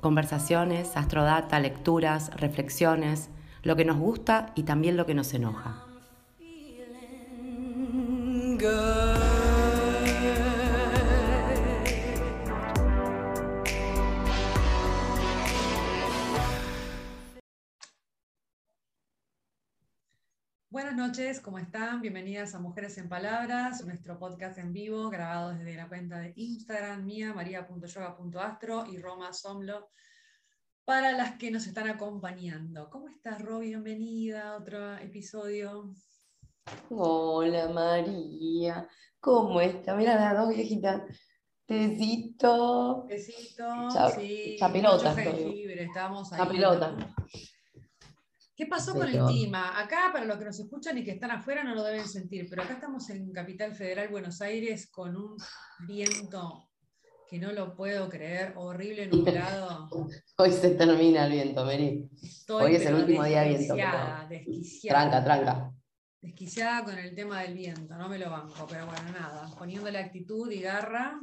Conversaciones, astrodata, lecturas, reflexiones, lo que nos gusta y también lo que nos enoja. Buenas noches, ¿cómo están? Bienvenidas a Mujeres en Palabras, nuestro podcast en vivo grabado desde la cuenta de Instagram mía, maria.yoga.astro y Roma Somlo, para las que nos están acompañando. ¿Cómo estás, Ro? Bienvenida a otro episodio. Hola María, ¿cómo está? Mira las dos viejitas. Tecito. Tecito, Cha- sí. jengibre, Estamos ahí. Chapelota. ¿Qué pasó con el Pero- clima? Acá, para los que nos escuchan y que están afuera, no lo deben sentir, pero acá estamos en Capital Federal, Buenos Aires, con un viento que no lo puedo creer, horrible, nublado. Hoy se termina el viento. Estoy, Hoy es el pero último día de viento, Desquiciada, desquiciada. Tranca, tranca. Desquiciada con el tema del viento, no me lo banco, pero bueno, nada. Poniéndole actitud y garra,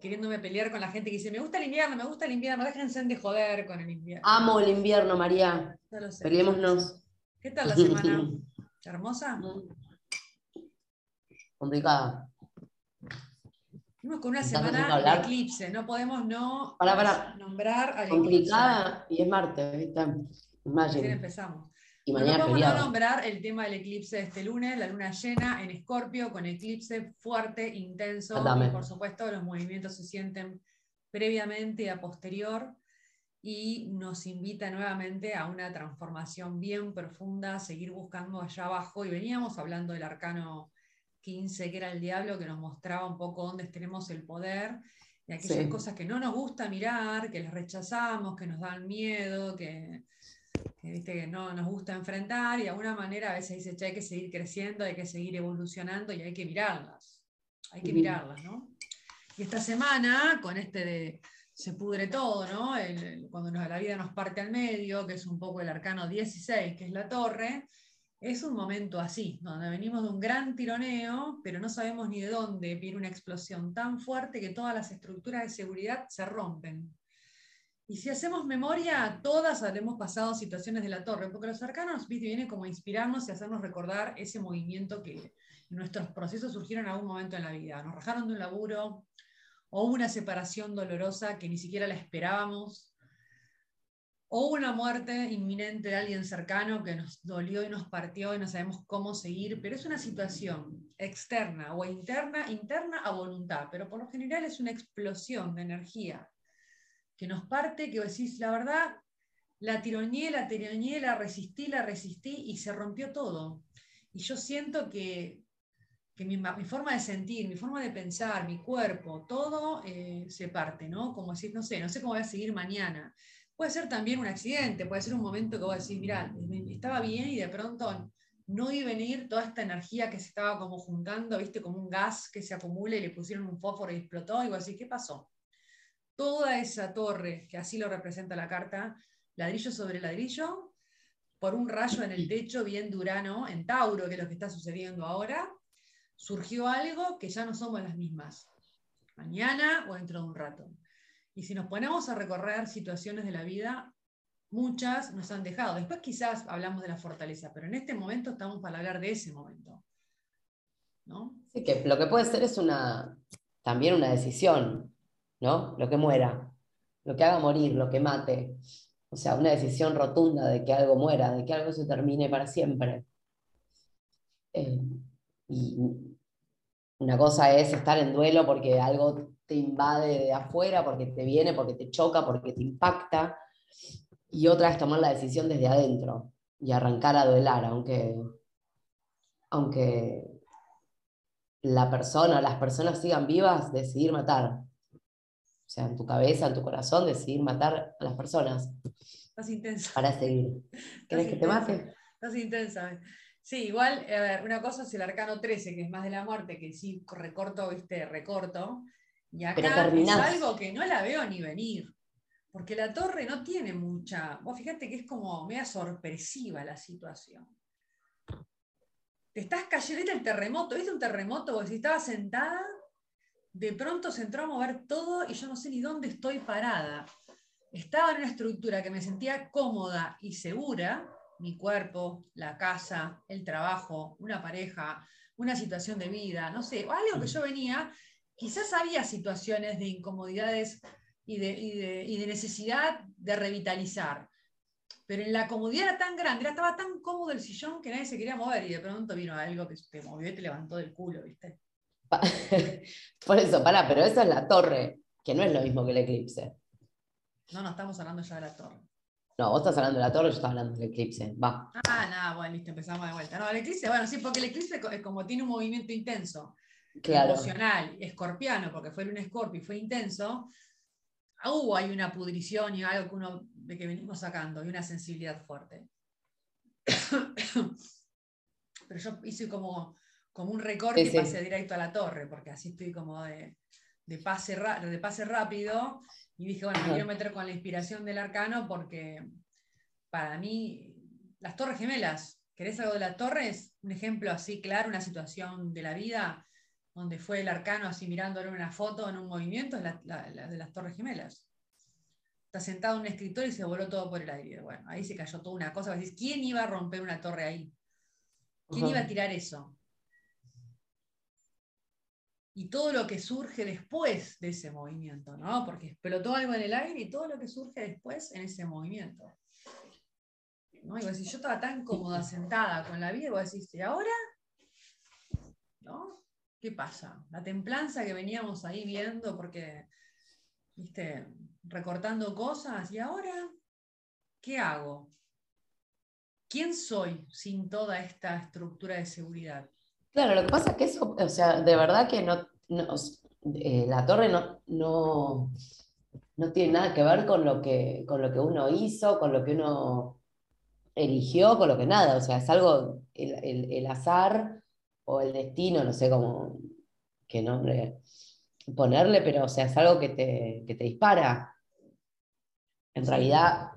queriéndome pelear con la gente que dice, me gusta el invierno, me gusta el invierno, déjense de joder con el invierno. Amo el invierno, María. Ya lo sé. Peleémonos. ¿Qué tal la semana? ¿Hermosa? Complicada. Fuimos con una ¿Estás semana de eclipse, no podemos no Pará, pará. nombrar al eclipse. Complicada y es martes, ¿viste? Imagine. empezamos. Y mañana podemos no feriado. nombrar el tema del eclipse de este lunes, la luna llena en Escorpio, con eclipse fuerte, intenso, y por supuesto los movimientos se sienten previamente y a posterior, y nos invita nuevamente a una transformación bien profunda, a seguir buscando allá abajo, y veníamos hablando del arcano 15, que era el diablo, que nos mostraba un poco dónde tenemos el poder, y aquellas Sí. cosas que no nos gusta mirar, que las rechazamos, que nos dan miedo, que, viste, que no nos gusta enfrentar y de alguna manera a veces dice, che, hay que seguir creciendo, hay que seguir evolucionando y hay que mirarlas. Hay que mirarlas, ¿no? Y esta semana, con este de se pudre todo, ¿no? El- el- cuando nos- la vida nos parte al medio, que es un poco el arcano 16, que es la torre, es un momento así, donde venimos de un gran tironeo, pero no sabemos ni de dónde viene una explosión tan fuerte que todas las estructuras de seguridad se rompen. Y si hacemos memoria, todas habremos pasado situaciones de la torre, porque los arcanos vienen como a inspirarnos y hacernos recordar ese movimiento que nuestros procesos surgieron en algún momento en la vida. Nos rajaron de un laburo, o una separación dolorosa que ni siquiera la esperábamos, o una muerte inminente de alguien cercano que nos dolió y nos partió y no sabemos cómo seguir, pero es una situación externa o interna, interna a voluntad, pero por lo general es una explosión de energía que nos parte, que decís, la verdad, la tironeé, la tironeé, la resistí, la resistí y se rompió todo. Y yo siento que, que mi forma de sentir, mi forma de pensar, mi cuerpo, todo eh, se parte, ¿no? Como decir, no sé, no sé cómo voy a seguir mañana. Puede ser también un accidente, puede ser un momento que vos decís, mira, estaba bien y de pronto no iba a venir toda esta energía que se estaba como juntando, viste, como un gas que se acumula y le pusieron un fósforo y explotó, y vos decís, ¿qué pasó? Toda esa torre, que así lo representa la carta, ladrillo sobre ladrillo, por un rayo en el techo bien durano, en Tauro, que es lo que está sucediendo ahora, surgió algo que ya no somos las mismas, mañana o dentro de un rato. Y si nos ponemos a recorrer situaciones de la vida, muchas nos han dejado. Después quizás hablamos de la fortaleza, pero en este momento estamos para hablar de ese momento. ¿no? Sí, que lo que puede ser es una, también una decisión, ¿no? Lo que muera, lo que haga morir, lo que mate. O sea, una decisión rotunda de que algo muera, de que algo se termine para siempre. Eh, y una cosa es estar en duelo porque algo te invade de afuera, porque te viene, porque te choca, porque te impacta. Y otra es tomar la decisión desde adentro y arrancar a duelar, aunque, aunque la persona, las personas sigan vivas, decidir matar. O sea, en tu cabeza, en tu corazón, decidir matar a las personas. estás intensa. Para seguir. ¿Querés que te mate? Estás intensa. Sí, igual, a ver, una cosa es el arcano 13, que es más de la muerte, que sí recorto, viste, recorto. Y acá es algo que no la veo ni venir. Porque la torre no tiene mucha. Vos fíjate que es como media sorpresiva la situación. Te estás cayendo, el terremoto, ¿viste un terremoto? Porque si estaba sentada, de pronto se entró a mover todo y yo no sé ni dónde estoy parada. Estaba en una estructura que me sentía cómoda y segura, mi cuerpo, la casa, el trabajo, una pareja, una situación de vida, no sé, algo que yo venía, quizás había situaciones de incomodidades y de, necesidad de revitalizar. Pero en la comodidad era tan grande, estaba tan cómodo el sillón que nadie se quería mover y de pronto vino algo que te movió y te levantó del culo, ¿viste? Por eso, para, pero esa es la torre, que no es lo mismo que el eclipse. No, no, estamos hablando ya de la torre. No, vos estás hablando de la torre, yo estaba hablando del eclipse. Va. Ah, nada, bueno, listo, empezamos de vuelta. No, el eclipse, bueno, sí, porque el eclipse es como tiene un movimiento intenso, emocional, escorpiano, porque fue un escorpio y fue intenso, hubo hay una pudrición y algo que uno de que venimos sacando y una sensibilidad fuerte. Pero yo hice como, como un recorte y pasé directo a la torre, porque así estoy como de, pase, de pase rápido. Y dije, bueno, me quiero meter con la inspiración del arcano porque para mí, las torres gemelas, ¿querés algo de las torres? Un ejemplo así claro, una situación de la vida donde fue el arcano así mirándole una foto en un movimiento, es la, de las Torres Gemelas. Está sentado en un escritorio y se voló todo por el aire. Bueno, ahí se cayó toda una cosa. ¿Quién iba a romper una torre ahí? ¿Quién iba a tirar eso? Y todo lo que surge después de ese movimiento, ¿no? Porque explotó algo en el aire y todo lo que surge después en ese movimiento. ¿no? Y yo estaba tan cómoda sentada con la vida, y vos decís, ¿y ahora? ¿No? ¿qué pasa? La templanza que veníamos ahí viendo porque, viste, recortando cosas y ahora, ¿qué hago? ¿Quién soy sin toda esta estructura de seguridad? Claro, lo que pasa es que eso, o sea, de verdad que no, eh, la torre no, no, no, tiene nada que ver con lo, que, con lo que uno hizo, con lo que uno eligió, con lo que nada, o sea, es algo, el, el azar o el destino, no sé cómo, qué nombre ponerle, pero o sea, es algo que te, te dispara. En realidad,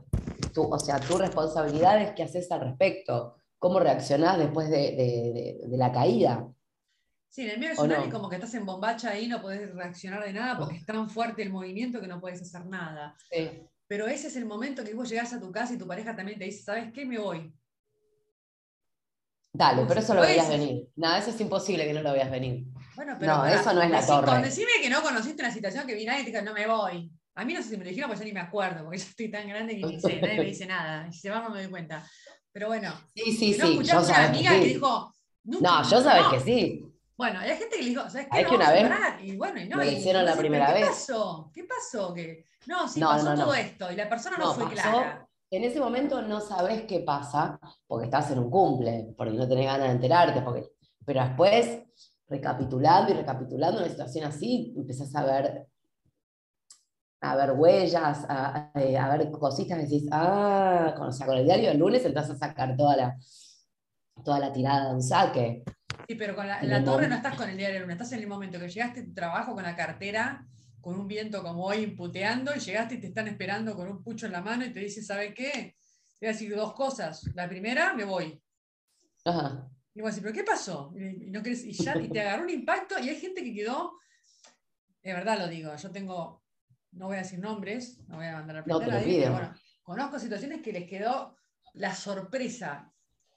tú, o sea, tu responsabilidad es qué haces al respecto, cómo reaccionás después de, la caída. Sí, en el medio es como que estás en bombacha ahí, no podés reaccionar de nada porque es tan fuerte el movimiento que no puedes hacer nada. Pero ese es el momento que vos llegás a tu casa y tu pareja también te dice, ¿sabes qué? Me voy. Dale, pero eso lo veías venir. Nada, eso es imposible que no lo veas venir. Bueno, pero no, eso no es la torre. Decime que no conociste una situación que vi nadie y te dijo, no me voy. A mí no sé si me lo dijeron, porque yo ni me acuerdo, porque yo estoy tan grande que ni sé, nadie me dice nada. Y si se va, no me doy cuenta. Pero bueno, sí, sí, no sí. Yo una amiga que, dijo. No, yo sabes que sí. Bueno, hay gente que le dijo, ¿sabes qué? Hay que una vez. Y bueno, y no. Lo hicieron la primera vez. ¿Qué pasó? ¿Qué pasó? Que, no, sí, pasó todo esto. Y la persona no, fue clara en ese momento no sabes qué pasa, porque estás en un cumple, porque no tenés ganas de enterarte, porque, pero después, recapitulando y recapitulando una situación así, empezás a ver, a ver huellas, a, ver cositas, decís, ah, con, o sea, con el diario del lunes entras a sacar toda la, toda la tirada de un saque. Sí, pero con la, torre no estás con el diario del lunes, estás en el momento que llegaste a tu trabajo con la cartera con un viento como hoy imputeando y llegaste y te están esperando con un pucho en la mano y te dice, ¿sabe qué? Te voy a decir dos cosas. La primera, me voy. Ajá. Y vos decís, ¿pero qué pasó? Y, no y ya y te agarró un impacto y hay gente que quedó, de verdad lo digo, yo tengo, no voy a decir nombres, no voy a mandar a no, a nadie, pero bueno, conozco situaciones que les quedó la sorpresa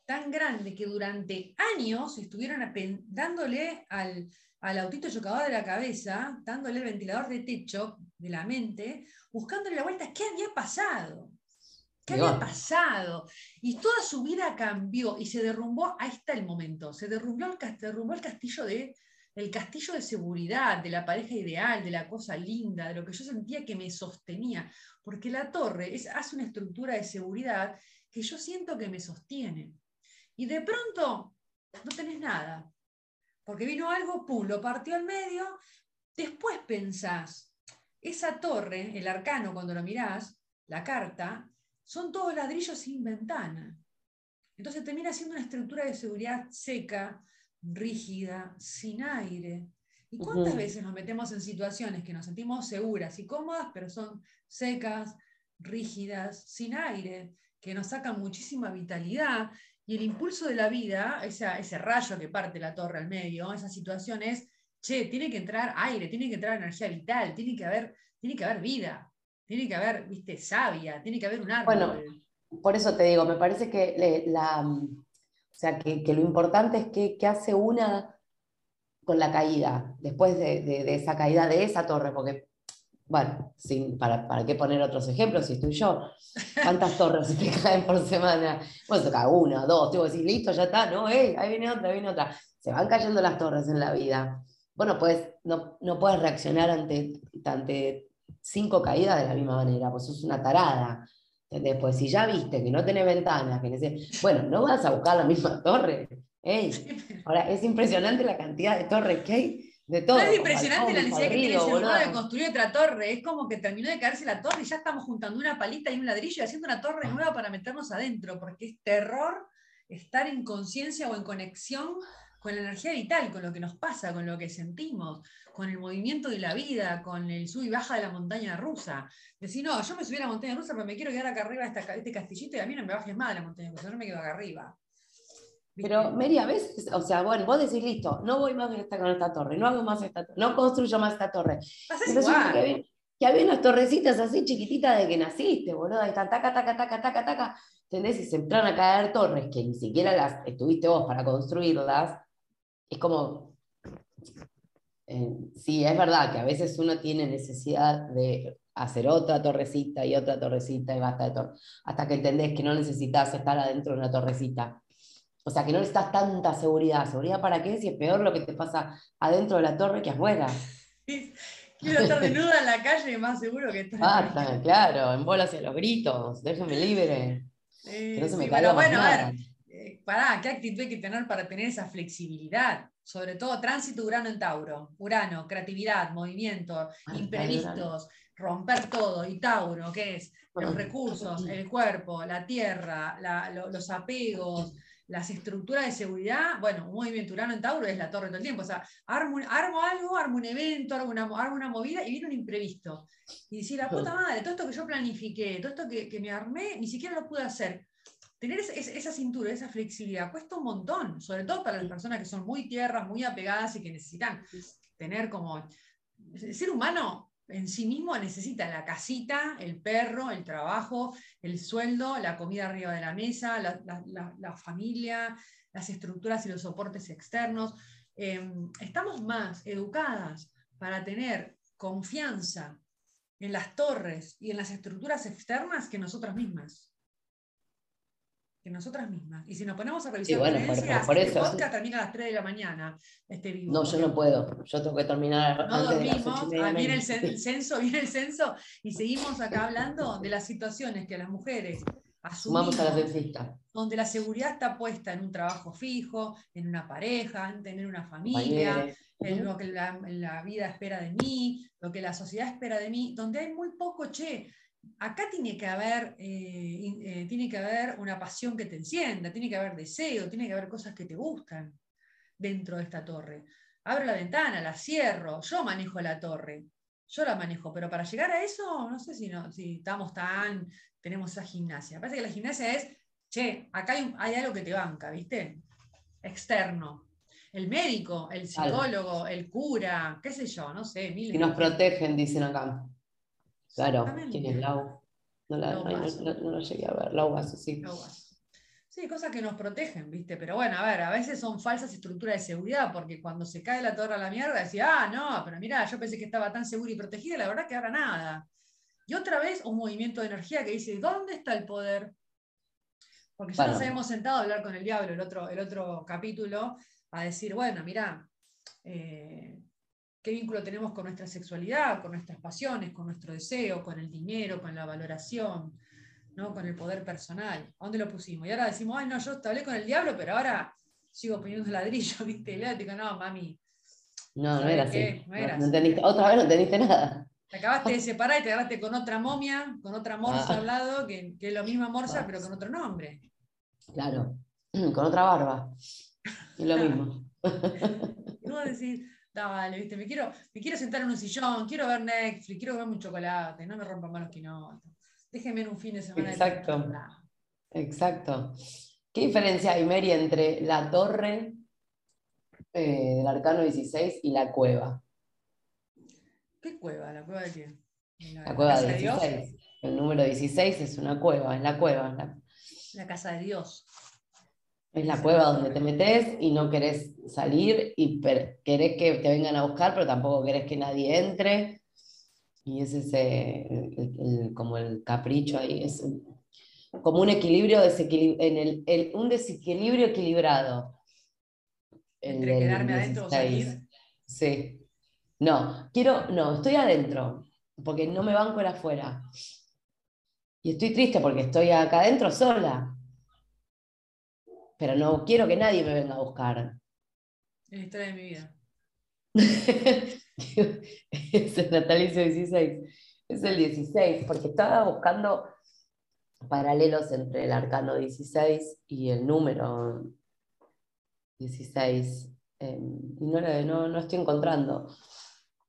tan grande que durante años estuvieron dándole al, al autito chocador de la cabeza, dándole el ventilador de techo de la mente, buscándole la vuelta, ¿qué había pasado? ¿Qué había pasado? Y toda su vida cambió y se derrumbó, ahí está el momento, se derrumbó el, derrumbó el castillo de el castillo de seguridad, de la pareja ideal, de la cosa linda, de lo que yo sentía que me sostenía, porque la torre es, hace una estructura de seguridad que yo siento que me sostiene. Y de pronto no tenés nada, porque vino algo, pum, lo partió al medio. Después pensás, esa torre, el arcano, cuando lo mirás, la carta, son todos ladrillos sin ventana. Entonces termina siendo una estructura de seguridad seca, rígida, sin aire. ¿Y cuántas veces nos metemos en situaciones que nos sentimos seguras y cómodas, pero son secas, rígidas, sin aire, que nos sacan muchísima vitalidad? Y el impulso de la vida, ese rayo que parte la torre al medio, esa situación es, che, tiene que entrar aire, tiene que entrar energía vital, tiene que haber, tiene que haber vida, tiene que haber, viste, savia, tiene que haber un árbol. Bueno, por eso te digo, me parece que la, o sea, que, lo importante es que, hace una con la caída, después de, esa caída de esa torre, porque, bueno, sin, para, ¿para qué poner otros ejemplos si estoy yo? ¿Cuántas torres se te caen por semana? Bueno, se cae una, dos, te voy a decir, listo, ya está, no, ahí viene otra, ahí viene otra. Se van cayendo las torres en la vida. Bueno, pues no, no puedes reaccionar ante, ante cinco caídas de la misma manera, pues es una tarada. Pues si ya viste que no tiene ventanas, que bueno, no vas a buscar la misma torre. Ahora, es impresionante la cantidad de torres que hay de todo. es impresionante la necesidad que tiene ese de construir otra torre. Es como que terminó de caerse la torre y ya estamos juntando una palita y un ladrillo y haciendo una torre nueva para meternos adentro, porque es terror estar en conciencia o en conexión con la energía vital, con lo que nos pasa, con lo que sentimos, con el movimiento de la vida, con el sub y baja de la montaña rusa. Decir, no, yo me subí a la montaña rusa, pero me quiero quedar acá arriba de este castillito y a mí no me bajes más de la montaña rusa, yo me quedo acá arriba. Pero, Mary, a veces, o sea, bueno, vos decís, listo, no voy más con esta torre, no hago más esta torre, no construyo más esta torre. Que que había unas torrecitas así chiquititas de que naciste, boludo, ahí están, taca, taca, taca, taca, taca, ¿entendés? Y se empezaron a caer torres que ni siquiera las estuviste vos para construirlas, es como, eh, sí, es verdad que a veces uno tiene necesidad de hacer otra torrecita y otra torrecita y basta de torre, hasta que entendés que no necesitas estar adentro de una torrecita. O sea, que no necesitas tanta seguridad. ¿Seguridad para qué? Si es peor lo que te pasa adentro de la torre que afuera. Quiero estar desnuda en la calle más seguro que estar. Basta, claro, en bolas y los gritos, déjame libre. que no se me pero bueno, a ver, pará, ¿qué actitud hay que tener para tener esa flexibilidad? Sobre todo tránsito Urano en Tauro. Urano, creatividad, movimiento, imprevistos, romper todo. Y Tauro, ¿qué es? Los recursos, el cuerpo, la tierra, los apegos, las estructuras de seguridad, bueno, un movimiento Urano en Tauro es la torre todo el tiempo. O sea, armo, algo, armo un evento, armo una, una, movida y viene un imprevisto. Y decir, la puta madre, todo esto que yo planifiqué, todo esto que, que me armé, ni siquiera lo pude hacer tener esa cintura, esa flexibilidad, cuesta un montón, sobre todo para las personas que son muy tierras, muy apegadas y que necesitan tener como... El ser humano en sí mismo necesita la casita, el perro, el trabajo, el sueldo, la comida arriba de la mesa, la, familia, las estructuras y los soportes externos. Em, estamos más educadas para tener confianza en las torres y en las estructuras externas que nosotras mismas nosotras mismas. Y si nos ponemos a revisar bueno, por, este podcast termina a las 3 de la mañana. Este vivo, no, yo no puedo. Yo tengo que terminar. No dormimos, ah, viene el, censo, viene el censo, y seguimos acá hablando de las situaciones que las mujeres asumimos. a la. Donde la seguridad está puesta en un trabajo fijo, en una pareja, en tener una familia. En lo que la, la vida espera de mí, lo que la sociedad espera de mí, donde hay muy poco, che, acá tiene que, haber, eh, eh, tiene que haber una pasión que te encienda, tiene que haber deseo, tiene que haber cosas que te gustan dentro de esta torre. Abro la ventana, la cierro, yo manejo la torre, yo la manejo, pero para llegar a eso, no sé si, no, si estamos tan, tenemos esa gimnasia. Parece que la gimnasia es, che, acá hay, algo que te banca, ¿viste? Externo. El médico, el psicólogo, el cura, qué sé yo, no sé. Mil y nos protegen, dicen acá. Claro, ¿quién es Lau? No la, no, llegué a ver, Lau sí. Sí, cosas que nos protegen, ¿viste? Pero bueno, a ver, a veces son falsas estructuras de seguridad, porque cuando se cae la torre a la mierda, decía, ah, no, pero mira, yo pensé que estaba tan segura y protegida, la verdad que ahora nada. Y otra vez un movimiento de energía que dice, ¿dónde está el poder? Porque ya nos habíamos sentado a hablar con el diablo el otro, el otro capítulo, a decir, bueno, mira, eh, qué vínculo tenemos con nuestra sexualidad, con nuestras pasiones, con nuestro deseo, con el dinero, con la valoración, ¿no? con el poder personal. ¿A dónde lo pusimos? Y ahora decimos, ay, no, yo hablé con el diablo, pero ahora sigo poniendo ladrillo, ¿viste? Y le digo, no, mami. No, no era así. No, entendiste, otra vez no entendiste nada. Te acabaste de separar y te agarraste con otra momia, con otra morsa Ah. al lado, que, que es lo misma morsa, Ah. pero con otro nombre. Claro, con otra barba. Es lo mismo. Vos decís, dale, viste, me quiero, me quiero sentar en un sillón, quiero ver Netflix, quiero comerme un chocolate, no me rompan más los quinotos. Déjenme en un fin de semana. de Exacto. tranquilidad. Exacto. ¿Qué diferencia hay, Mary, entre la torre eh, del arcano 16 y la cueva? ¿Qué cueva? ¿La cueva de qué? ¿La, La cueva de Dios? 16. El número 16 es una cueva, es la cueva. la- La casa de Dios. Es la cueva es donde te metes y no querés salir y querés que te vengan a buscar, pero tampoco querés que nadie entre. Y es ese, el- el- como el capricho ahí, es como un equilibrio, desequili- en el, el- un desequilibrio equilibrado. Entre del quedarme adentro o 16. salir. Sí. No, quiero, no, estoy adentro, porque no me banco el afuera. Y estoy triste porque estoy acá adentro sola. Pero no quiero que nadie me venga a buscar. Es la historia de mi vida. es el natalicio 16. Es el 16, porque estaba buscando paralelos entre el arcano 16 y el número 16. eh, y no, no, no estoy encontrando.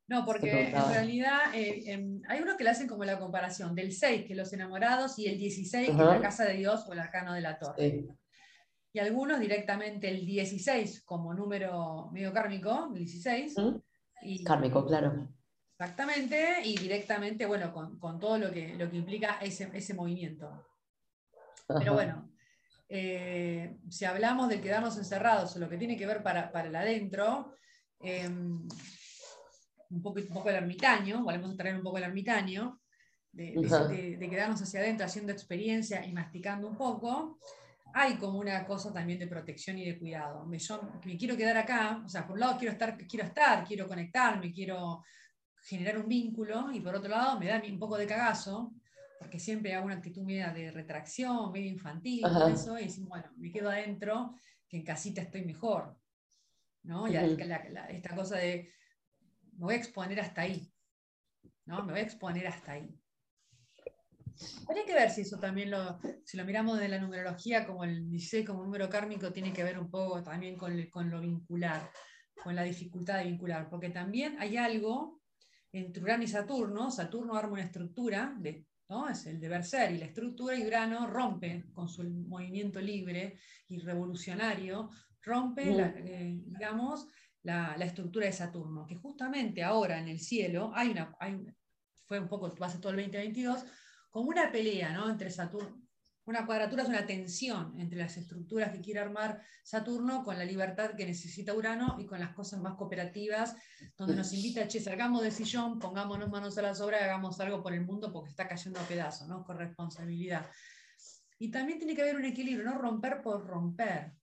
No, porque en realidad eh, em, hay unos que le hacen como la comparación del 6, que los enamorados, y el 16, que es la casa de Dios o el arcano de la torre. Sí. Y algunos directamente el 16 como número medio kármico, el 16. ¿Mm? Y, Kármico, claro. Exactamente, y directamente, bueno, con, con todo lo que, lo que implica ese, ese movimiento. Pero Ajá. bueno, eh, si hablamos de quedarnos encerrados o lo que tiene que ver para, para el adentro, eh, un, poco, un poco el ermitaño, volvemos a traer un poco el ermitaño, de, de- de- de quedarnos hacia adentro haciendo experiencia y masticando un poco, hay como una cosa también de protección y de cuidado. Me, yo me quiero quedar acá, o sea, por un lado quiero estar, quiero estar, quiero conectarme, quiero generar un vínculo, y por otro lado me da un poco de cagazo, porque siempre hago una actitud media de retracción, medio infantil, todo eso, y decimos, bueno, me quedo adentro, que en casita estoy mejor. ¿no? Y Ujú. la- la- esta cosa de, me voy a exponer hasta ahí. ¿no? Me voy a exponer hasta ahí. Habría que ver si eso también lo, si lo miramos desde la numerología, como el 16 como número kármico, tiene que ver un poco también con, con lo vincular, con la dificultad de vincular, porque también hay algo entre Urano y Saturno, Saturno arma una estructura, de, ¿no? es el deber ser, y la estructura y Urano rompe con su movimiento libre y revolucionario, rompe, Mm. la, eh, digamos, la, la estructura de Saturno, que justamente ahora en el cielo hay una, hay fue un poco, va a ser todo el 2022, como una pelea ¿no? entre Saturno. Una cuadratura es una tensión entre las estructuras que quiere armar Saturno con la libertad que necesita Urano y con las cosas más cooperativas, donde nos invita, che, salgamos del sillón, pongámonos manos a la obra y hagamos algo por el mundo porque está cayendo a pedazos, ¿no? Con responsabilidad. Y también tiene que haber un equilibrio, no romper por romper.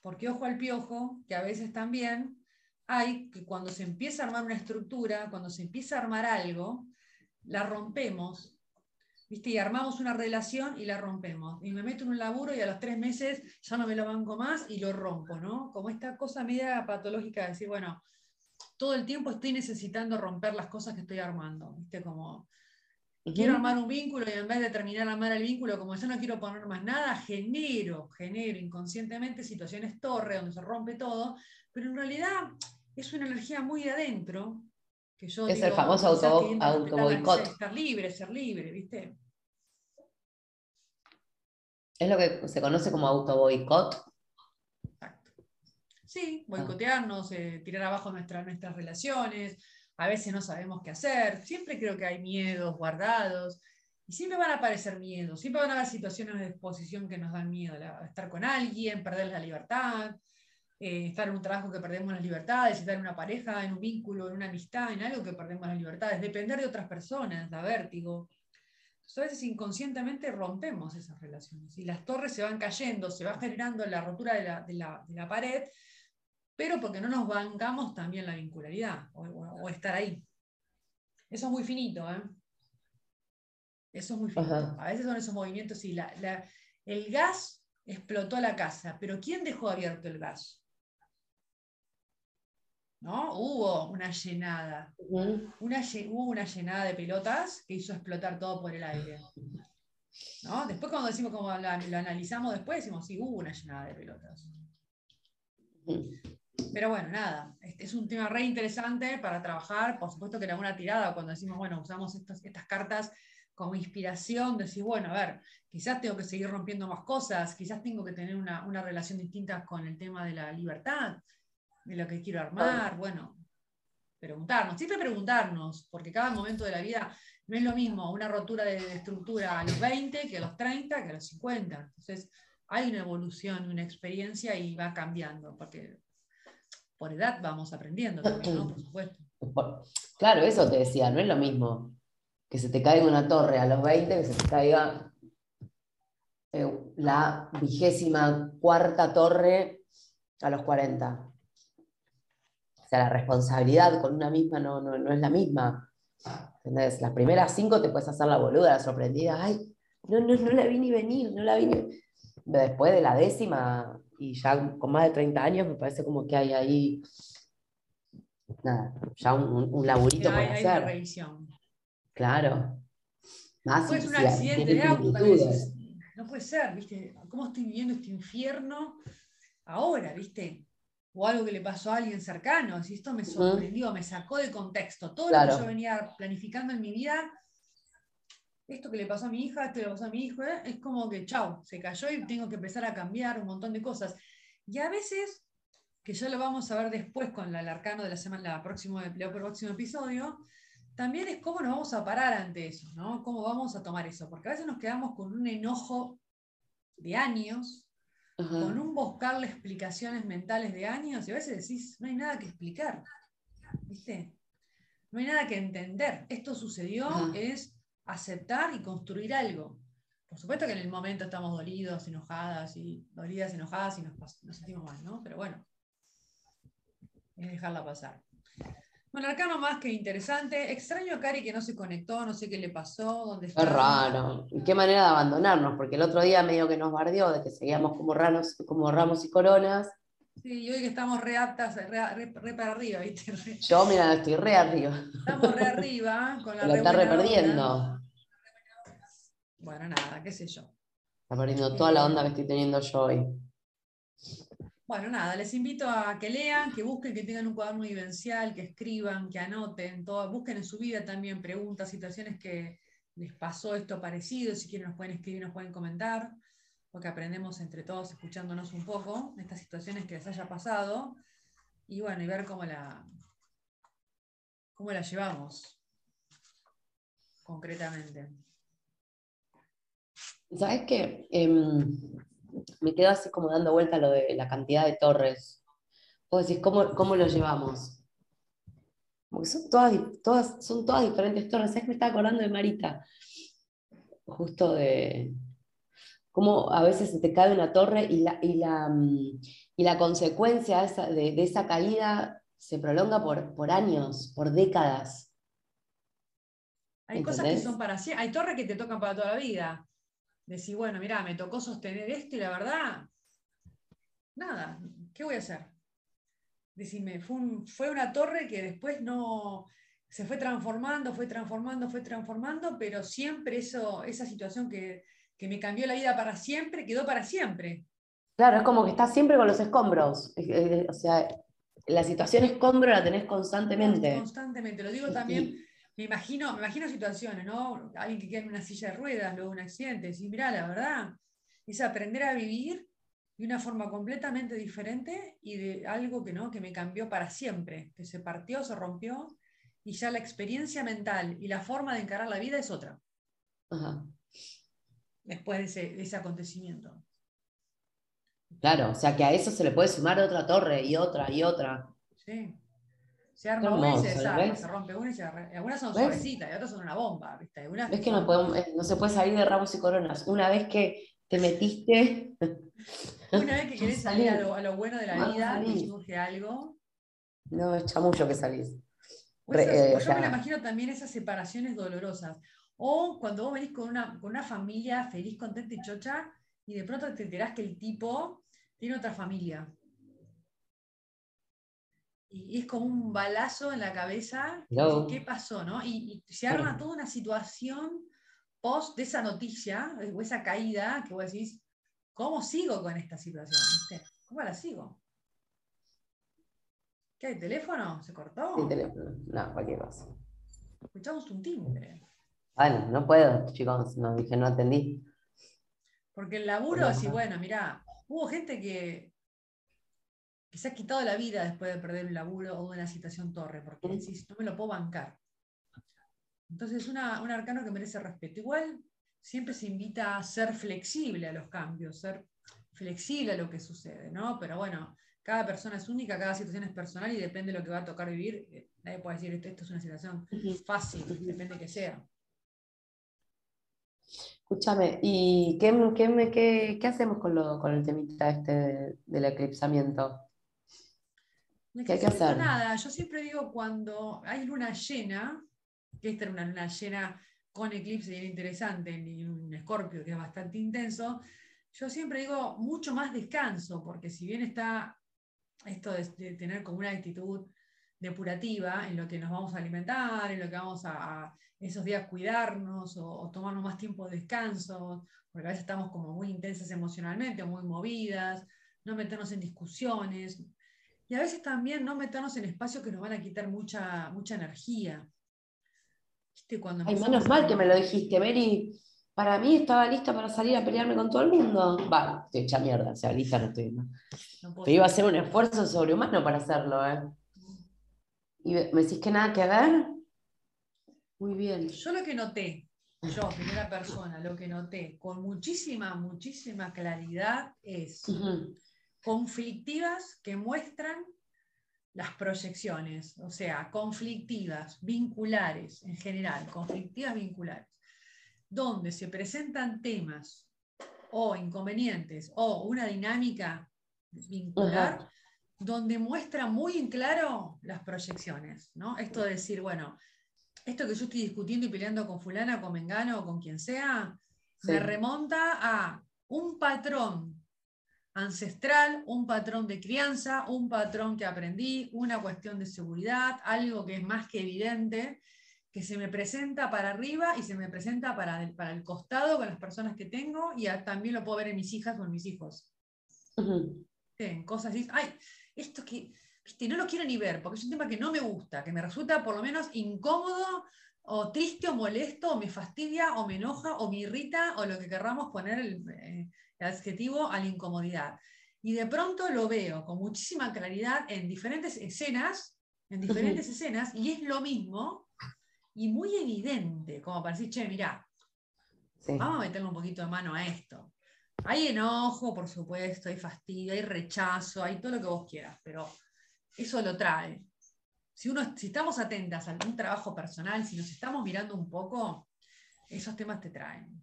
Porque ojo al piojo, que a veces también hay que cuando se empieza a armar una estructura, cuando se empieza a armar algo, la rompemos, ¿viste? Y armamos una relación y la rompemos. Y me meto en un laburo y a los tres meses ya no me lo banco más y lo rompo, ¿no? Como esta cosa media patológica de decir, bueno, todo el tiempo estoy necesitando romper las cosas que estoy armando, ¿viste? Como quiero armar un vínculo y en vez de terminar de armar el vínculo, como yo no quiero poner más nada, genero, genero inconscientemente situaciones torre donde se rompe todo, pero en realidad es una energía muy de adentro. Que yo Es el famoso auto- necesidad de Estar libre, ser libre, ¿viste? Es lo que se conoce como autoboicot. Exacto. Sí, boicotearnos, eh, tirar abajo nuestra- nuestras relaciones, a veces no sabemos qué hacer, siempre creo que hay miedos guardados, y siempre van a aparecer miedos, siempre van a haber situaciones de exposición que nos dan miedo, la- estar con alguien, perder la libertad, eh, estar en un trabajo que perdemos las libertades, estar en una pareja, en un vínculo, en una amistad, en algo que perdemos las libertades, depender de otras personas, da vértigo. Entonces, a veces inconscientemente rompemos esas relaciones y las torres se van cayendo, se va generando la rotura de la, de la- de la pared, pero porque no nos bancamos también la vincularidad o, o- o estar ahí. Eso es muy finito, ¿eh? Eso es muy finito. Ajá. A veces son esos movimientos la- el gas explotó la casa, pero ¿quién dejó abierto el gas? ¿No? Hubo una llenada. una, hubo una llenada de pelotas que hizo explotar todo por el aire. ¿no? Después cuando decimos, como lo, analizamos después, decimos, sí, hubo una llenada de pelotas. Pero bueno, nada, es un tema re interesante para trabajar. Por supuesto que en alguna tirada, cuando decimos, bueno, usamos estas, estas cartas como inspiración, decir, bueno, a ver, quizás tengo que seguir rompiendo más cosas, quizás tengo que tener una, una relación distinta con el tema de la libertad, de lo que quiero armar, bueno, preguntarnos, siempre preguntarnos, porque cada momento de la vida no es lo mismo una rotura de, estructura a los 20 que a los 30 que a los 50. Entonces, hay una evolución, una experiencia y va cambiando, porque por edad vamos aprendiendo también, ¿no? Por supuesto. Claro, eso te decía, no es lo mismo que se te caiga una torre a los 20 que se te caiga eh, la vigésima cuarta torre a los 40. O sea, la responsabilidad con una misma no, no, es la misma. ¿Entendés? Las primeras cinco te puedes hacer la boluda, la sorprendida. Ay, no, no, no la vi ni venir, no la vi ni... Después de la décima, y ya con más de 30 años, me parece como que hay ahí nada, ya un, un laburito por hacer. Hay revisión. Claro. Más pues un accidente de auto, no puede ser, ¿viste? ¿Cómo estoy viviendo este infierno ahora, ¿viste? O algo que le pasó a alguien cercano, si esto me sorprendió, me sacó de contexto, todo lo que yo venía planificando en mi vida, esto que le pasó a mi hija, esto que le pasó a mi hijo, ¿eh? es como que, chao, se cayó y tengo que empezar a cambiar un montón de cosas. Y a veces, que ya lo vamos a ver después con el arcano de la semana, la próximo, el próximo episodio, también es cómo nos vamos a parar ante eso, ¿no? Cómo vamos a tomar eso, porque a veces nos quedamos con un enojo de años con un buscarle explicaciones mentales de años y a veces decís, no hay nada que explicar, ¿viste? No hay nada que entender. Esto sucedió, es aceptar y construir algo. Por supuesto que en el momento estamos dolidos, enojadas, y dolidas, enojadas y nos, nos sentimos mal, ¿no? Pero bueno, es dejarla pasar. Bueno, arcano más que interesante. Extraño a Cari que no se conectó, no sé qué le pasó, dónde está. Es raro. ¿Y qué manera de abandonarnos? Porque el otro día medio que nos bardeó de que seguíamos como, ranos, como ramos y coronas. Sí, y hoy que estamos re aptas, re, para arriba, ¿viste? Yo, mira, estoy re arriba. Estamos re arriba, con la Lo está re perdiendo. Bueno, nada, qué sé yo. Está perdiendo toda la onda que estoy teniendo yo hoy. Bueno, nada, les invito a que lean, que busquen, que tengan un cuaderno vivencial, que escriban, que anoten, todo, busquen en su vida también preguntas, situaciones que les pasó esto parecido, si quieren nos pueden escribir, nos pueden comentar, porque aprendemos entre todos escuchándonos un poco, estas situaciones que les haya pasado, y bueno, y ver cómo la, cómo la llevamos concretamente. ¿Sabes qué? Em, me quedo así como dando vuelta lo de la cantidad de torres. Vos decís, ¿cómo, cómo lo llevamos? Porque son todas, todas, son todas diferentes torres. ¿Sabes que me estaba acordando de Marita? Justo de cómo a veces se te cae una torre y la, y la, mm, y la consecuencia de, de, esa caída se prolonga por, por años, por décadas. Hay cosas que son para siempre, hay torres que te tocan para toda la vida decir, bueno, mira, me tocó sostener esto y la verdad, nada, ¿qué voy a hacer? Decime, fue, fue una torre que después no se fue transformando, fue transformando, fue transformando, pero siempre eso, esa situación que, me cambió la vida para siempre, quedó para siempre. Claro, es como que estás siempre con los escombros. O sea, la situación escombro la tenés constantemente. Constantemente, lo digo también me imagino, me imagino situaciones, ¿no? Alguien que queda en una silla de ruedas, luego un accidente, y mira, la verdad, es aprender a vivir de una forma completamente diferente y de algo que, ¿no? que me cambió para siempre, que se partió, se rompió, y ya la experiencia mental y la forma de encarar la vida es otra. Después de ese, de ese acontecimiento. Claro, o sea que a eso se le puede sumar otra torre y otra y otra. Sí. Se arma una y se desarma, se rompe una y se arma. Algunas son suavecitas y otras son una bomba, ¿viste? ¿Ves que no, podemos, eh, no se puede salir de ramos y coronas? Una vez que te metiste. Una vez que querés salir a lo, a lo bueno de la vida, y surge algo. No, es chamullo que salís. Eh, yo me imagino también esas separaciones dolorosas. O cuando vos venís con una, con una familia feliz, contenta y chocha, y de pronto te enterás que el tipo tiene otra familia y es como un balazo en la cabeza. ¿Qué pasó? ¿no? Y, y se arma toda una situación post de esa noticia o esa caída que vos decís, ¿cómo sigo con esta situación? ¿Viste? ¿Cómo la sigo? ¿Qué hay? ¿Teléfono? ¿Se cortó? Sin teléfono. No, cualquier cosa. Escuchamos un timbre. Bueno, no puedo, chicos. No, dije, no atendí. Porque el laburo, Hola. sí, bueno, mirá, hubo gente que, que se ha quitado la vida después de perder un laburo o de una situación torre, porque decís, no me lo puedo bancar. Entonces, es un arcano que merece respeto. Igual, siempre se invita a ser flexible a los cambios, ser flexible a lo que sucede, ¿no? Pero bueno, cada persona es única, cada situación es personal y depende de lo que va a tocar vivir. eh, Nadie puede decir, esto, esto es una situación fácil, depende que sea. Escúchame, ¿y qué, qué, qué- qué hacemos con, lo, con el temita este de- del eclipsamiento? No ¿Qué hay que hacer? Nada, yo siempre digo cuando hay luna llena, que esta era una luna llena con eclipse bien interesante, y un escorpio que es bastante intenso, yo siempre digo mucho más descanso, porque si bien está esto de, de tener como una actitud depurativa en lo que nos vamos a alimentar, en lo que vamos a, a esos días cuidarnos o, o tomarnos más tiempo de descanso, porque a veces estamos como muy intensas emocionalmente, muy movidas, no meternos en discusiones, y a veces también no meternos en espacios que nos van a quitar mucha, mucha energía. ¿Viste? Cuando Ay, menos mal que me lo dijiste, Mary. Para mí estaba lista para salir a pelearme con todo el mundo. Va, estoy hecha mierda, o sea, lista no estoy. ¿no? Pero iba a hacer un esfuerzo sobrehumano para hacerlo, ¿eh? Y me decís que nada que ver. Muy bien. Yo lo que noté, yo, primera persona, lo que noté con muchísima, muchísima claridad es. Conflictivas que muestran las proyecciones, o sea, conflictivas, vinculares en general, conflictivas vinculares, donde se presentan temas o inconvenientes o una dinámica vincular, donde muestra muy en claro las proyecciones, ¿no? Esto de decir, bueno, esto que yo estoy discutiendo y peleando con fulana, con mengano o con quien sea, me Sí. remonta a un patrón ancestral, un patrón de crianza, un patrón que aprendí, una cuestión de seguridad, algo que es más que evidente, que se me presenta para arriba y se me presenta para el, para el costado con las personas que tengo y a- también lo puedo ver en mis hijas o en mis hijos. Ujú. En cosas así, ay, esto que, no lo quiero ni ver, porque es un tema que no me gusta, que me resulta por lo menos incómodo o triste o molesto, o me fastidia o me enoja o me irrita o lo que querramos poner el, eh, adjetivo a la incomodidad. Y de pronto lo veo con muchísima claridad en diferentes escenas, en diferentes escenas, y es lo mismo y muy evidente, como para decir, che, mirá, Sí. vamos a meterle un poquito de mano a esto. Hay enojo, por supuesto, hay fastidio, hay rechazo, hay todo lo que vos quieras, pero eso lo trae. Si, uno, si estamos atentas a algún trabajo personal, si nos estamos mirando un poco, esos temas te traen.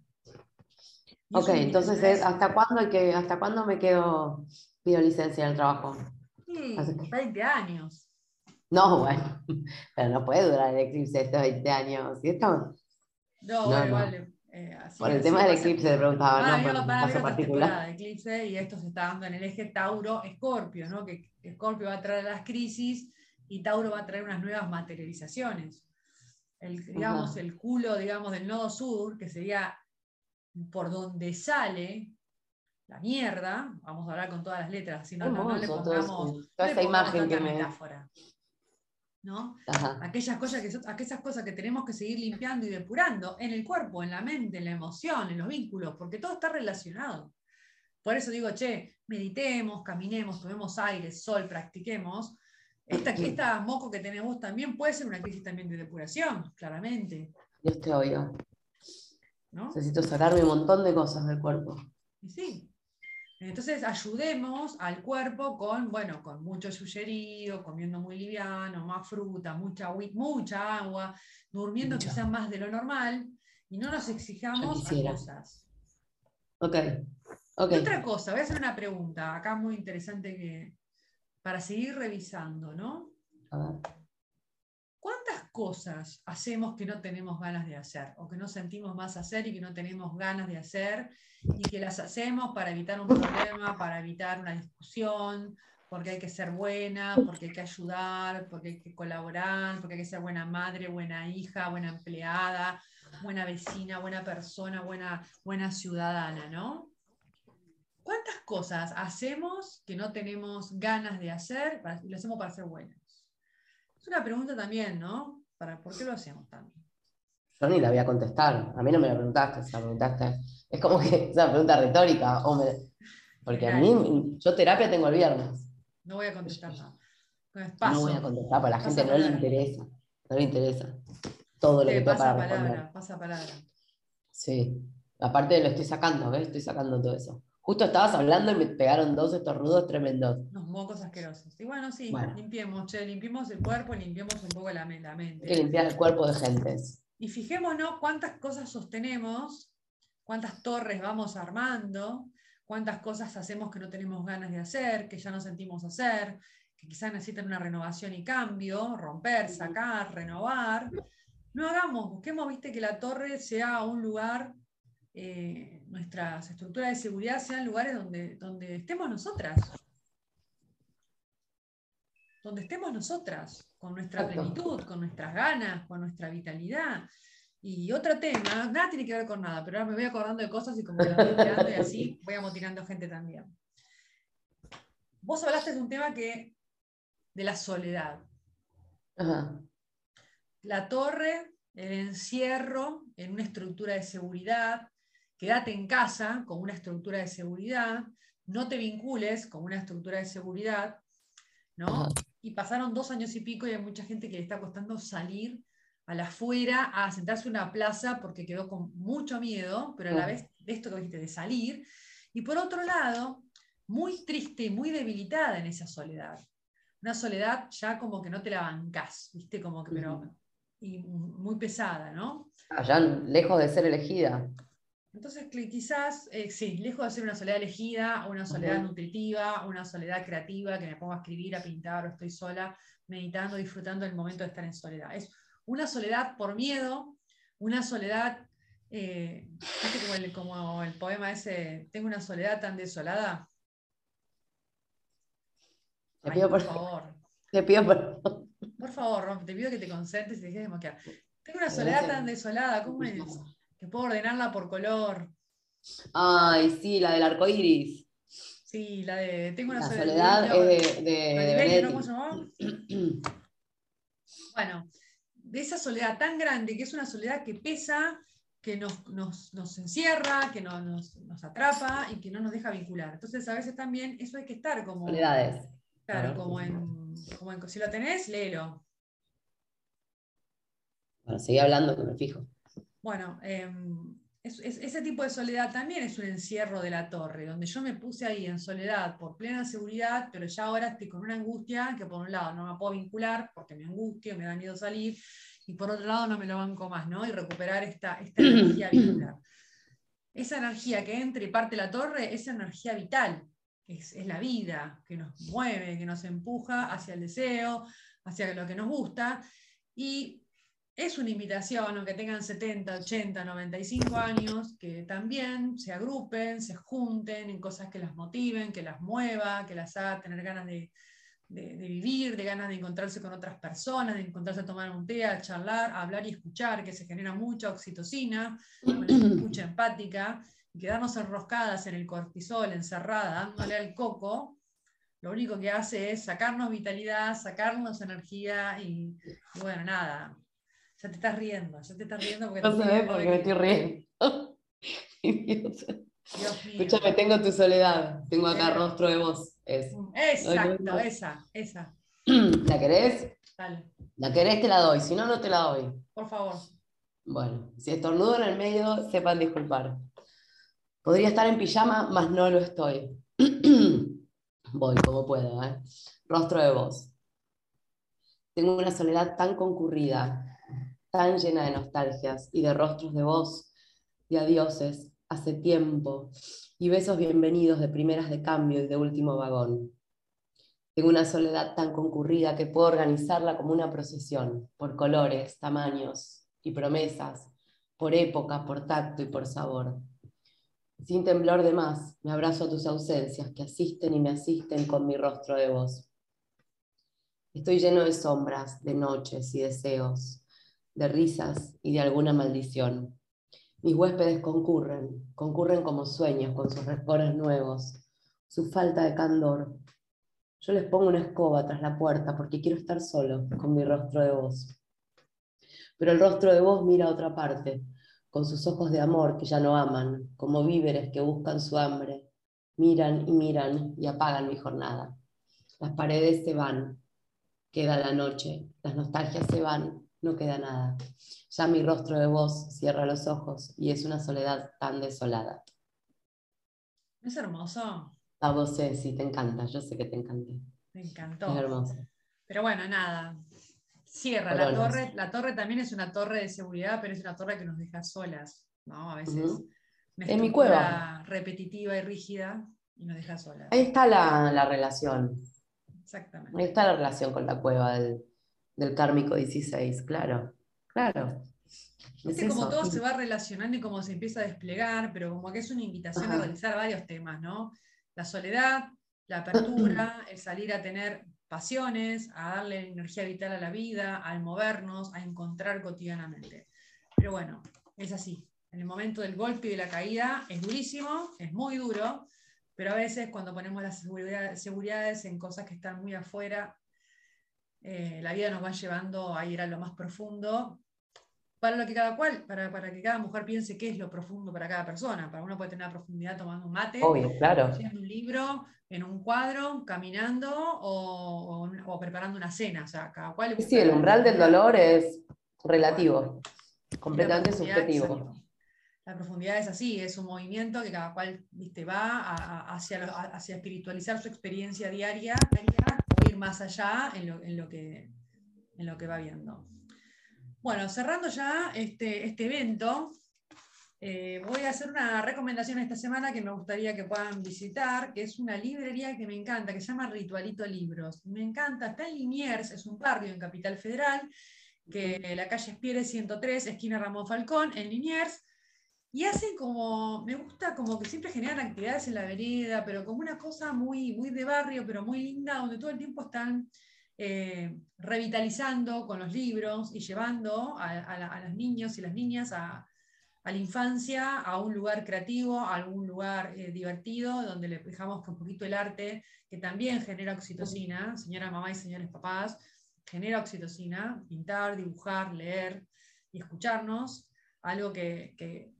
Ok, entonces es, ¿hasta cuándo hay que, hasta cuándo me quedo, pido licencia del trabajo? Sí, que- 20 años. No, bueno, pero no puede durar el eclipse estos 20 años. ¿sí? Esto, No, No, bueno, no. igual, eh, así- por el tema del eclipse te preguntaba, ¿no? haber- Por caso particular. eclipse y esto se está dando en el eje Tauro-Escorpio, ¿no? Que Escorpio va a traer las crisis y Tauro va a traer unas nuevas materializaciones. El, digamos, el culo, digamos, del nodo sur, que sería por donde sale la mierda, vamos a hablar con todas las letras, así no, no- le pongamos, toda esa imagen que me- metáfora. ¿no? Aquellas cosas, que, aquellas cosas que tenemos que seguir limpiando y depurando en el cuerpo, en la mente, en la emoción, en los vínculos, porque todo está relacionado. Por eso digo, che, meditemos, caminemos, tomemos aire, sol, practiquemos. Esta, esta moco que tenés vos también puede ser una crisis también de depuración, claramente. Dios te oiga. ¿No? Necesito sacarme un montón de cosas del cuerpo. Y sí. Entonces ayudemos al cuerpo con, bueno, con mucho yuyerío, comiendo muy liviano, más fruta, mucha, mucha agua, durmiendo Mucha. quizás más de lo normal y no nos exijamos a cosas. Ok, ok. Y otra cosa, voy a hacer una pregunta acá muy interesante que para seguir revisando, ¿no? A ver. ¿Cuántas cosas hacemos que no tenemos ganas de hacer o que no sentimos más hacer y que no tenemos ganas de hacer y que las hacemos para evitar un problema, para evitar una discusión, porque hay que ser buena, porque hay que ayudar, porque hay que colaborar, porque hay que ser buena madre, buena hija, buena empleada, buena vecina, buena persona, buena, buena ciudadana, ¿no? ¿Cuántas cosas hacemos que no tenemos ganas de hacer y lo hacemos para ser buenos? Es una pregunta también, ¿no? Para, ¿Por qué lo hacemos también? Yo ni la voy a contestar. A mí no me la preguntaste, o sea, preguntaste. Es como que es una pregunta retórica. Porque a mí, yo terapia tengo el viernes. No voy a contestar nada. No voy a contestar, para la gente no le interesa. No le interesa. Todo lo que pasa palabra, pasa palabra. Sí. Aparte lo estoy sacando, ¿ves? Estoy sacando todo eso. Justo estabas hablando y me pegaron dos estornudos tremendos. Unos mocos asquerosos. Y bueno, sí, limpiemos, che, limpiemos el cuerpo, limpiemos un poco la, mente. Hay que limpiar el cuerpo de gentes. Y fijémonos cuántas cosas sostenemos, cuántas torres vamos armando, cuántas cosas hacemos que no tenemos ganas de hacer, que ya no sentimos hacer, que quizás necesitan una renovación y cambio, romper, sacar, renovar. No hagamos, busquemos, viste, que la torre sea un lugar eh, nuestras estructuras de seguridad sean lugares donde, donde estemos nosotras. Donde estemos nosotras, con nuestra plenitud, con nuestras ganas, con nuestra vitalidad. Y otro tema, nada tiene que ver con nada, pero ahora me voy acordando de cosas y como que lo voy tirando y así voy motivando gente también. Vos hablaste de un tema que, de la soledad. La torre, el encierro en una estructura de seguridad, quédate en casa con una estructura de seguridad, no te vincules con una estructura de seguridad, ¿no? Y pasaron dos años y pico y hay mucha gente que le está costando salir a la afuera a sentarse en una plaza porque quedó con mucho miedo, pero a la vez de esto que dijiste, de salir. Y por otro lado, muy triste y muy debilitada en esa soledad. Una soledad ya como que no te la bancás, ¿viste? Como que, pero, y muy pesada, ¿no? Ah, ya lejos de ser elegida. Entonces, quizás, eh, sí, lejos de ser una soledad elegida, una soledad nutritiva, una soledad creativa, que me pongo a escribir, a pintar, o estoy sola, meditando, disfrutando del momento de estar en soledad. Es una soledad por miedo, una soledad, eh, como el, como el poema ese, tengo una soledad tan desolada. Te pido por, favor. Te pido por Por favor, te pido que te concentres y te dejes de moquear. Tengo una soledad tan desolada, ¿cómo es? Que puedo ordenarla por color. Ay, sí, la del arco iris. Sí, la de. Tengo una la soledad, es de. de, bueno, de esa soledad tan grande, que es una soledad que pesa, que nos, nos, encierra, que nos, nos, atrapa y que no nos deja vincular. Entonces, a veces también eso hay que estar como. Soledades. Claro, como, en, como en. Si lo tenés, léelo. Bueno, seguí hablando que me fijo. Bueno, em, ese tipo de soledad también es un encierro de la torre, donde yo me puse ahí en soledad por plena seguridad, pero ya ahora estoy con una angustia que por un lado no me puedo vincular porque me angustio, me da miedo salir, y por otro lado no me lo banco más, ¿no? Y recuperar esta, esta energía vital. Esa energía que entra y parte la torre, esa energía vital, es, es la vida, que nos mueve, que nos empuja hacia el deseo, hacia lo que nos gusta, y es una invitación, aunque tengan 70, 80, 95 años, que también se agrupen, se junten en cosas que las motiven, que las mueva, que las haga tener ganas de, vivir, de ganas de encontrarse con otras personas, de encontrarse a tomar un té, a charlar, a hablar y escuchar, que se genera mucha oxitocina, una escucha empática, y quedarnos enroscadas en el cortisol, encerrada, dándole al coco, lo único que hace es sacarnos vitalidad, sacarnos energía y bueno, nada, ya te estás riendo, ya te estás riendo porque... No sé por qué me estoy riendo. Dios. Escúchame, tengo tu soledad, tengo acá rostro de voz. Exacto, esa, esa. ¿La querés? Dale. ¿La querés? Te la doy, si no, no te la doy. Por favor. Bueno, si estornudo en el medio, sepan disculpar. Podría estar en pijama, mas no lo estoy. Voy como puedo, ¿eh? Rostro de voz. Tengo una soledad tan concurrida, tan llena de nostalgias y de rostros de voz y adioses hace tiempo y besos bienvenidos de primeras de cambio y de último vagón. Tengo una soledad tan concurrida que puedo organizarla como una procesión, por colores, tamaños y promesas, por época, por tacto y por sabor. Sin temblor de más, me abrazo a tus ausencias que asisten y me asisten con mi rostro de voz. Estoy lleno de sombras, de noches y deseos, de risas y de alguna maldición. Mis huéspedes concurren, concurren como sueños con sus rescores nuevos, su falta de candor. Yo les pongo una escoba tras la puerta porque quiero estar solo con mi rostro de voz. Pero el rostro de voz mira a otra parte, con sus ojos de amor que ya no aman, como víveres que buscan su hambre. Miran y miran y apagan mi jornada. Las paredes se van, queda la noche, las nostalgias se van, no queda nada. Ya mi rostro de voz cierra los ojos y es una soledad tan desolada. Es hermoso. A vos, sí, te encanta, yo sé que te encanta. Me encantó. Es hermoso. Pero bueno, nada, Cierra, la torre, la torre también es una torre de seguridad, pero es una torre que nos deja solas, ¿no? A veces. En mi cueva. repetitiva y rígida y nos deja solas. Ahí está la, relación. Exactamente. Ahí está la relación con la cueva del, del kármico 16, claro, claro. Es como todo se va relacionando y cómo se empieza a desplegar, pero como que es una invitación a realizar varios temas, ¿no? La soledad, la apertura, el salir a tener pasiones, a darle energía vital a la vida, al movernos, a encontrar cotidianamente. Pero bueno, es así. En el momento del golpe y de la caída es durísimo, es muy duro, pero a veces cuando ponemos las seguridades en cosas que están muy afuera, eh, la vida nos va llevando a ir a lo más profundo para lo que cada cual, para, para, que cada mujer piense qué es lo profundo para cada persona. Para uno puede tener profundidad tomando un mate, claro. leyendo un libro, en un cuadro, caminando o, o, preparando una cena. O sea, cada cual. Sí, el umbral del dolor es relativo, completamente subjetivo. La profundidad es así, es un movimiento que cada cual ¿viste, va hacia, hacia espiritualizar su experiencia diaria más allá en lo, que, en lo que va viendo. Bueno, cerrando ya este, este evento, eh, voy a hacer una recomendación esta semana que me gustaría que puedan visitar, que es una librería que me encanta, que se llama Ritualito Libros. Me encanta, está en Liniers, es un barrio en Capital Federal, que la calle Espiere 103, esquina Ramón Falcón, en Liniers. Y hacen como, me gusta como que siempre generan actividades en la vereda, pero como una cosa muy, muy de barrio, pero muy linda, donde todo el tiempo están eh, revitalizando con los libros y llevando a, los niños y las niñas a, la infancia a un lugar creativo, a algún lugar eh, divertido, donde le dejamos que un poquito el arte, que también genera oxitocina, señora mamá y señores papás, genera oxitocina, pintar, dibujar, leer y escucharnos, algo que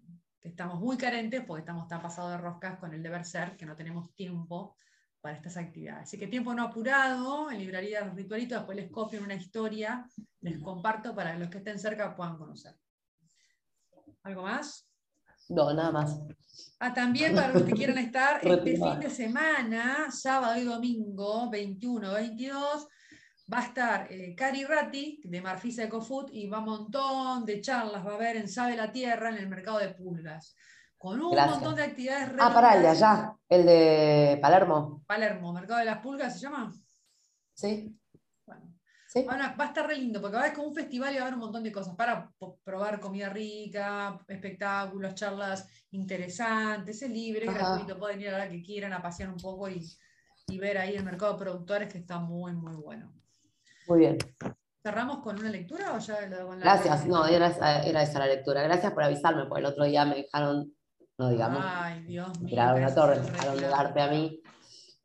estamos muy carentes porque estamos tan pasados de roscas con el deber ser que no tenemos tiempo para estas actividades. Así que tiempo no apurado, en librería los ritualitos, después les copio una historia, les comparto para que los que estén cerca puedan conocer. ¿Algo más? No, nada más. Ah, también para los que quieran estar este fin de semana, sábado y domingo, 21, 22, va a estar eh, Cari Ratti de Marfisa EcoFood y va un montón de charlas, va a haber en Sabe la Tierra en el mercado de pulgas con un montón de actividades. Ah, para el de allá, el de Palermo. Palermo, Mercado de las Pulgas se llama. Sí. Bueno. va a estar re lindo, porque va a haber como un festival y va a haber un montón de cosas para probar comida rica, espectáculos, charlas interesantes, es libre, es gratuito, pueden ir a la que quieran a pasear un poco y, ver ahí el mercado de productores que está muy, muy bueno. Muy bien. ¿Cerramos con una lectura o ya lo con la Gracias, no, era, era esa la lectura. Gracias por avisarme, porque el otro día me dejaron no digamos. Ay, Dios mío. Tiraron una torre, dejaron de darte a mí.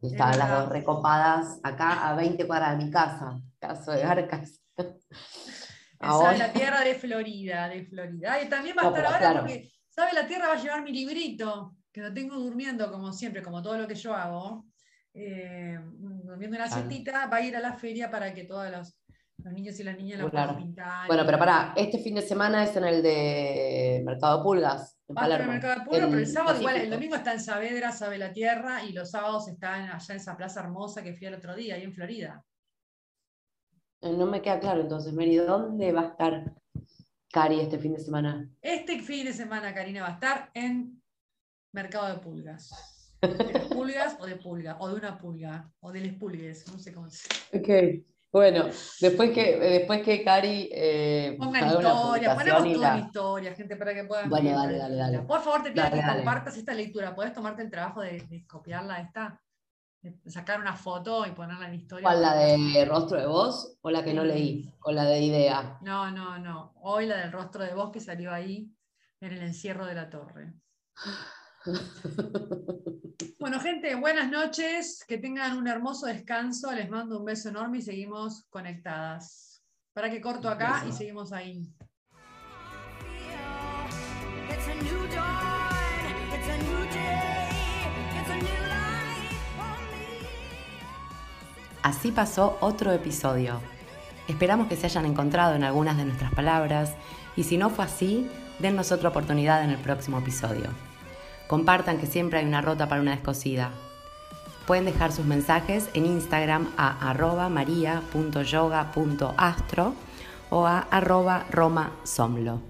Y estaban las dos recopadas acá a 20 cuadras de mi casa, caso de Arcas. Esa es la tierra de Florida, de Florida. Y también va a estar ahora porque, ¿sabe? La tierra va a llevar mi librito, que lo tengo durmiendo como siempre, como todo lo que yo hago. Eh, durmiendo una siestita, va a ir a la feria para que todos los, niños y las niñas lo puedan pintar. Bueno, pero para, este fin de semana es en el de Mercado Pulgas. Va a el mercado de Pulgas, pero el sábado igual, el domingo está en Saavedra, Sabe la Tierra, y los sábados están allá en esa plaza hermosa que fui el otro día, ahí en Florida. Eh, no me queda claro entonces, Mary, ¿dónde va a estar Cari este fin de semana? Este fin de semana, Karina, va a estar en Mercado de Pulgas. ¿De pulgas o de pulga? O de una pulga, o de les pulgues, no sé cómo se Ok. Bueno, después que, después que Cari eh, Pongan historia, ponemos en la- historia, gente, para que puedan Bueno, leer dale, dale. Por favor, te pido Dale, que dale. compartas esta lectura. ¿Podés tomarte el trabajo de, de copiarla esta? De sacar una foto y ponerla en historia. ¿Cuál, la de rostro de voz o la que no Sí. leí? O la de idea. No, no, no. Hoy la del rostro de vos que salió ahí en el encierro de la torre. Bueno, gente, buenas noches. Que tengan un hermoso descanso. Les mando un beso enorme y seguimos conectadas. Para que corto acá y seguimos ahí. Así pasó otro episodio. Esperamos que se hayan encontrado en algunas de nuestras palabras y si no fue así, dennos otra oportunidad en el próximo episodio. Compartan que siempre hay una rota para una descosida. Pueden dejar sus mensajes en Instagram a arroba o a arroba romasomlo.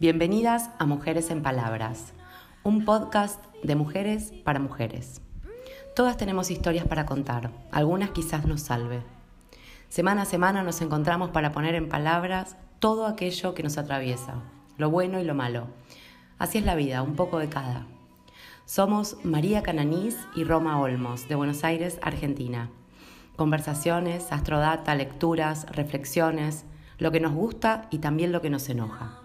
Bienvenidas a Mujeres en Palabras, un podcast de mujeres para mujeres. Todas tenemos historias para contar, algunas quizás nos salve. Semana a semana nos encontramos para poner en palabras todo aquello que nos atraviesa, lo bueno y lo malo. Así es la vida, un poco de cada. Somos María Cananís y Roma Olmos, de Buenos Aires, Argentina. Conversaciones, astrodata, lecturas, reflexiones, lo que nos gusta y también lo que nos enoja.